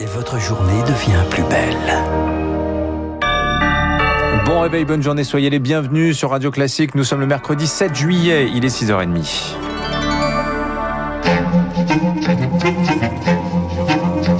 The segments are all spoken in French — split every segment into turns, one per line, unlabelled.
et votre journée devient plus belle.
Bon réveil, bonne journée, soyez les bienvenus sur Radio Classique. Nous sommes le mercredi 7 juillet, il est 6h30.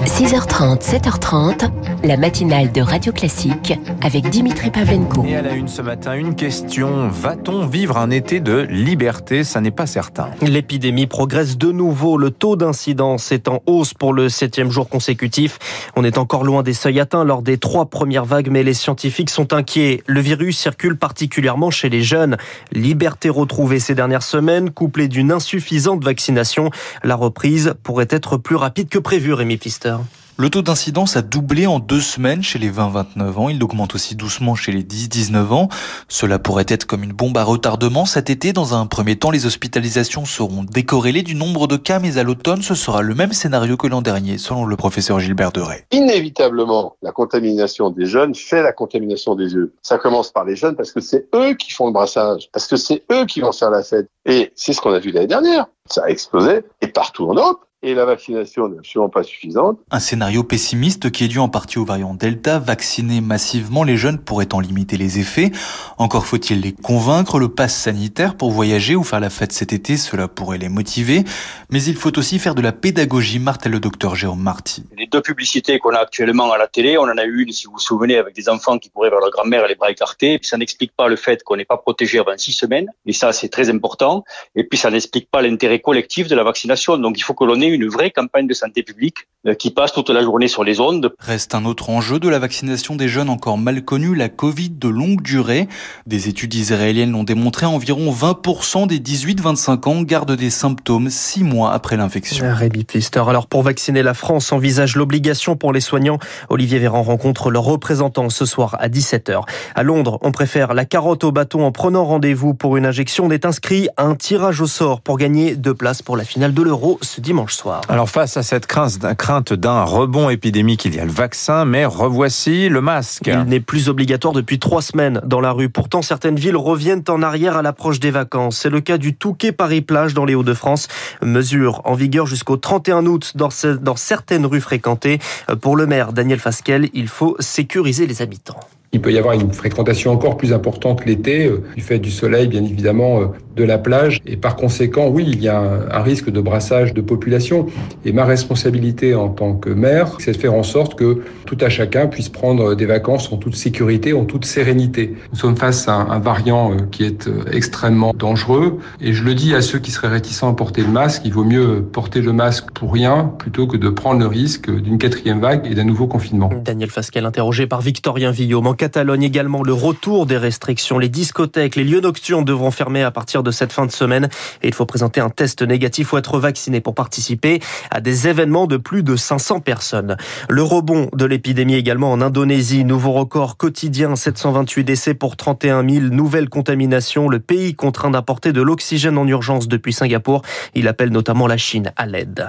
6h30, 7h30, la matinale de Radio Classique avec Dimitri Pavlenko.
Et à la une ce matin, une question. Va-t-on vivre un été de liberté? Ça n'est pas certain.
L'épidémie progresse de nouveau. Le taux d'incidence est en hausse pour le septième jour consécutif. On est encore loin des seuils atteints lors des trois premières vagues, mais les scientifiques sont inquiets. Le virus circule particulièrement chez les jeunes. Liberté retrouvée ces dernières semaines, couplée d'une insuffisante vaccination. La reprise pourrait être plus rapide que prévu, Rémi Pister.
Le taux d'incidence a doublé en deux semaines chez les 20-29 ans. Il augmente aussi doucement chez les 10-19 ans. Cela pourrait être comme une bombe à retardement cet été. Dans un premier temps, les hospitalisations seront décorrélées du nombre de cas, mais à l'automne, ce sera le même scénario que l'an dernier, selon le professeur Gilbert Deray.
Inévitablement, la contamination des jeunes fait la contamination des vieux. Ça commence par les jeunes parce que c'est eux qui font le brassage, parce que c'est eux qui vont faire la fête. Et c'est ce qu'on a vu l'année dernière. Ça a explosé, et partout en Europe et la vaccination n'est absolument pas suffisante.
Un scénario pessimiste qui est dû en partie au variant Delta. Vacciner massivement les jeunes pourrait en limiter les effets. Encore faut-il les convaincre. Le pass sanitaire pour voyager ou faire la fête cet été, cela pourrait les motiver. Mais il faut aussi faire de la pédagogie, martèle le docteur Jérôme Marty.
Les deux publicités qu'on a actuellement à la télé, on en a eu une, si vous vous souvenez, avec des enfants qui couraient vers leur grand-mère les bras écartés. Et puis ça n'explique pas le fait qu'on n'est pas protégé avant six semaines. Et ça, c'est très important. Et puis ça n'explique pas l'intérêt collectif de la vaccination. Donc il faut que l'on ait une vraie campagne de santé publique euh, qui passe toute la journée sur les ondes.
Reste un autre enjeu de la vaccination des jeunes encore mal connu, la Covid de longue durée. Des études israéliennes l'ont démontré, environ 20% des 18-25 ans gardent des symptômes six mois après l'infection.
Rémi Pfister. Alors pour vacciner la France envisage l'obligation pour les soignants. Olivier Véran rencontre leurs représentants ce soir à 17h. À Londres, on préfère la carotte au bâton en prenant rendez-vous pour une injection. On est inscrit à un tirage au sort pour gagner deux places pour la finale de l'Euro ce dimanche soir.
Alors face à cette crainte d'un rebond épidémique, il y a le vaccin, mais revoici le masque.
Il n'est plus obligatoire depuis trois semaines dans la rue. Pourtant, certaines villes reviennent en arrière à l'approche des vacances. C'est le cas du Touquet Paris-Plage dans les Hauts-de-France. Mesure en vigueur jusqu'au 31 août dans, dans certaines rues fréquentées. Pour le maire Daniel Fasquel, il faut sécuriser les habitants.
Il peut y avoir une fréquentation encore plus importante l'été, euh, du fait du soleil, bien évidemment, euh, de la plage. Et par conséquent, oui, il y a un, risque de brassage de population. Et ma responsabilité en tant que maire, c'est de faire en sorte que tout à chacun puisse prendre des vacances en toute sécurité, en toute sérénité. Nous sommes face à un, un variant euh, qui est extrêmement dangereux. Et je le dis à ceux qui seraient réticents à porter le masque, il vaut mieux porter le masque pour rien plutôt que de prendre le risque d'une quatrième vague et d'un nouveau confinement.
Daniel Fasquel, interrogé par Victorien Villaume. Catalogne également, le retour des restrictions. Les discothèques, les lieux nocturnes devront fermer à partir de cette fin de semaine. Et il faut présenter un test négatif ou être vacciné pour participer à des événements de plus de 500 personnes. Le rebond de l'épidémie également en Indonésie. Nouveau record quotidien, 728 décès pour 31 000 nouvelles contaminations. Le pays contraint d'apporter de l'oxygène en urgence depuis Singapour. Il appelle notamment la Chine à l'aide.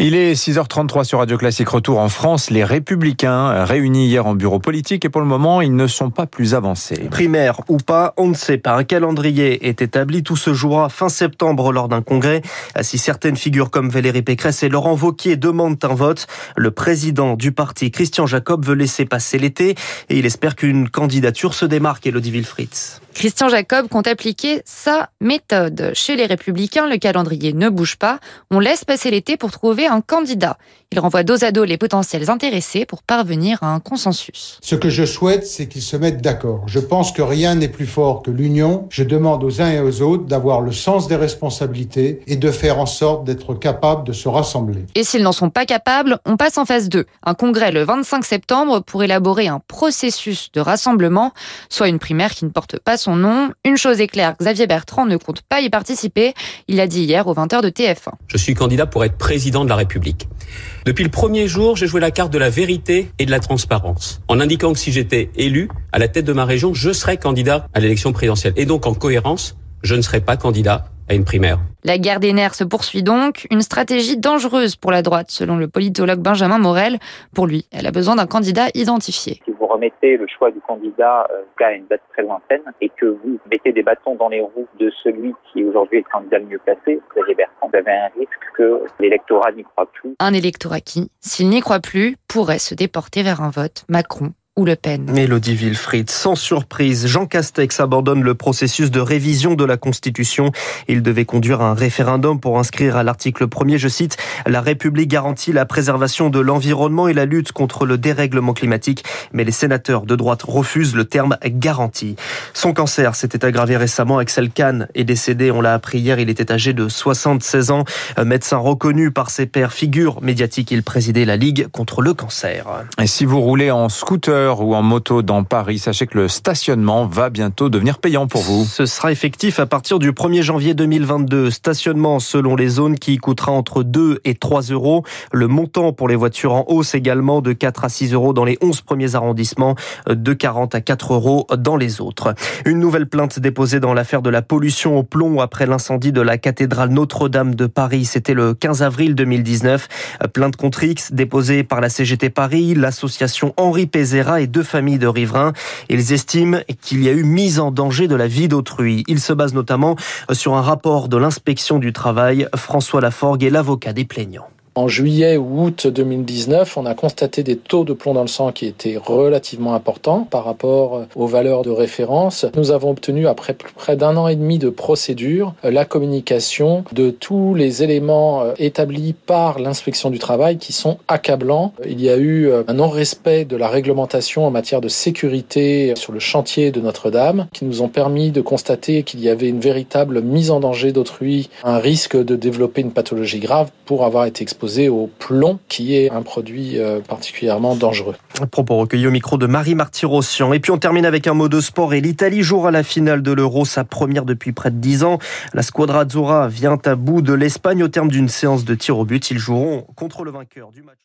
Il est 6h33 sur Radio Classique. Retour en France. Les Républicains réunis hier en bureau politique et pour le moment, ils ne sont pas plus avancés.
Primaire ou pas, on ne sait pas. Un calendrier est établi. Tout se jouera fin septembre lors d'un congrès. Si certaines figures comme Valérie Pécresse et Laurent Vauquier demandent un vote, le président du parti, Christian Jacob, veut laisser passer l'été et il espère qu'une candidature se démarque, Elodie Wilfried.
Christian Jacob compte appliquer sa méthode. Chez les Républicains, le calendrier ne bouge pas. On laisse passer l'été pour trouver un candidat. Il renvoie dos à dos les potentiels intéressés pour parvenir à un consensus.
Ce que je souhaite, c'est qu'ils se mettent d'accord. Je pense que rien n'est plus fort que l'union. Je demande aux uns et aux autres d'avoir le sens des responsabilités et de faire en sorte d'être capables de se rassembler.
Et s'ils n'en sont pas capables, on passe en phase 2. Un congrès le 25 septembre pour élaborer un processus de rassemblement, soit une primaire qui ne porte pas son nom. Une chose est claire, Xavier Bertrand ne compte pas y participer. Il l'a dit hier aux 20h de TF1.
Je suis candidat pour être président de la République. Depuis le premier jour, j'ai joué la carte de la vérité et de la transparence, en indiquant que si j'étais élu à la tête de ma région, je serais candidat à l'élection présidentielle. Et donc, en cohérence, je ne serai pas candidat à une primaire.
La guerre des nerfs se poursuit donc, une stratégie dangereuse pour la droite, selon le politologue Benjamin Morel. Pour lui, elle a besoin d'un candidat identifié.
Si vous remettez le choix du candidat euh, à une date très lointaine et que vous mettez des bâtons dans les roues de celui qui aujourd'hui est le candidat le mieux placé, Xavier Bertrand, vous avez un risque que l'électorat n'y croit plus.
Un électorat qui, s'il n'y croit plus, pourrait se déporter vers un vote Macron ou Le Pen.
Mélodie Wilfried, sans surprise, Jean Castex abandonne le processus de révision de la Constitution. Il devait conduire un référendum pour inscrire à l'article 1er, je cite, La République garantit la préservation de l'environnement et la lutte contre le dérèglement climatique. Mais les sénateurs de droite refusent le terme garantie. Son cancer s'était aggravé récemment. Axel Kahn est décédé, on l'a appris hier, il était âgé de 76 ans. Médecin reconnu par ses pairs, figure médiatique, il présidait la Ligue contre le cancer.
Et si vous roulez en scooter, ou en moto dans Paris, sachez que le stationnement va bientôt devenir payant pour vous.
Ce sera effectif à partir du 1er janvier 2022. Stationnement selon les zones qui coûtera entre 2 et 3 euros. Le montant pour les voitures en hausse également de 4 à 6 euros dans les 11 premiers arrondissements, de 40 à 4 euros dans les autres. Une nouvelle plainte déposée dans l'affaire de la pollution au plomb après l'incendie de la cathédrale Notre-Dame de Paris. C'était le 15 avril 2019. Plainte contre X déposée par la CGT Paris, l'association Henri Pézera et deux familles de riverains. Ils estiment qu'il y a eu mise en danger de la vie d'autrui. Ils se basent notamment sur un rapport de l'inspection du travail. François Laforgue est l'avocat des plaignants.
En juillet ou août 2019, on a constaté des taux de plomb dans le sang qui étaient relativement importants par rapport aux valeurs de référence. Nous avons obtenu, après près d'un an et demi de procédure, la communication de tous les éléments euh, établis par l'inspection du travail qui sont accablants. Il y a eu euh, un non-respect de la réglementation en matière de sécurité sur le chantier de Notre-Dame qui nous ont permis de constater qu'il y avait une véritable mise en danger d'autrui, un risque de développer une pathologie grave pour avoir été exposé au plomb, qui est un produit euh, particulièrement dangereux.
Propos recueillis au micro de Marie Martirossian. Et puis on termine avec un mot de sport et l'Italie jouera la finale de l'Euro, sa première depuis près de 10 ans. La Squadra Azzurra vient à bout de l'Espagne au terme d'une séance de tir au but. Ils joueront contre le vainqueur du match.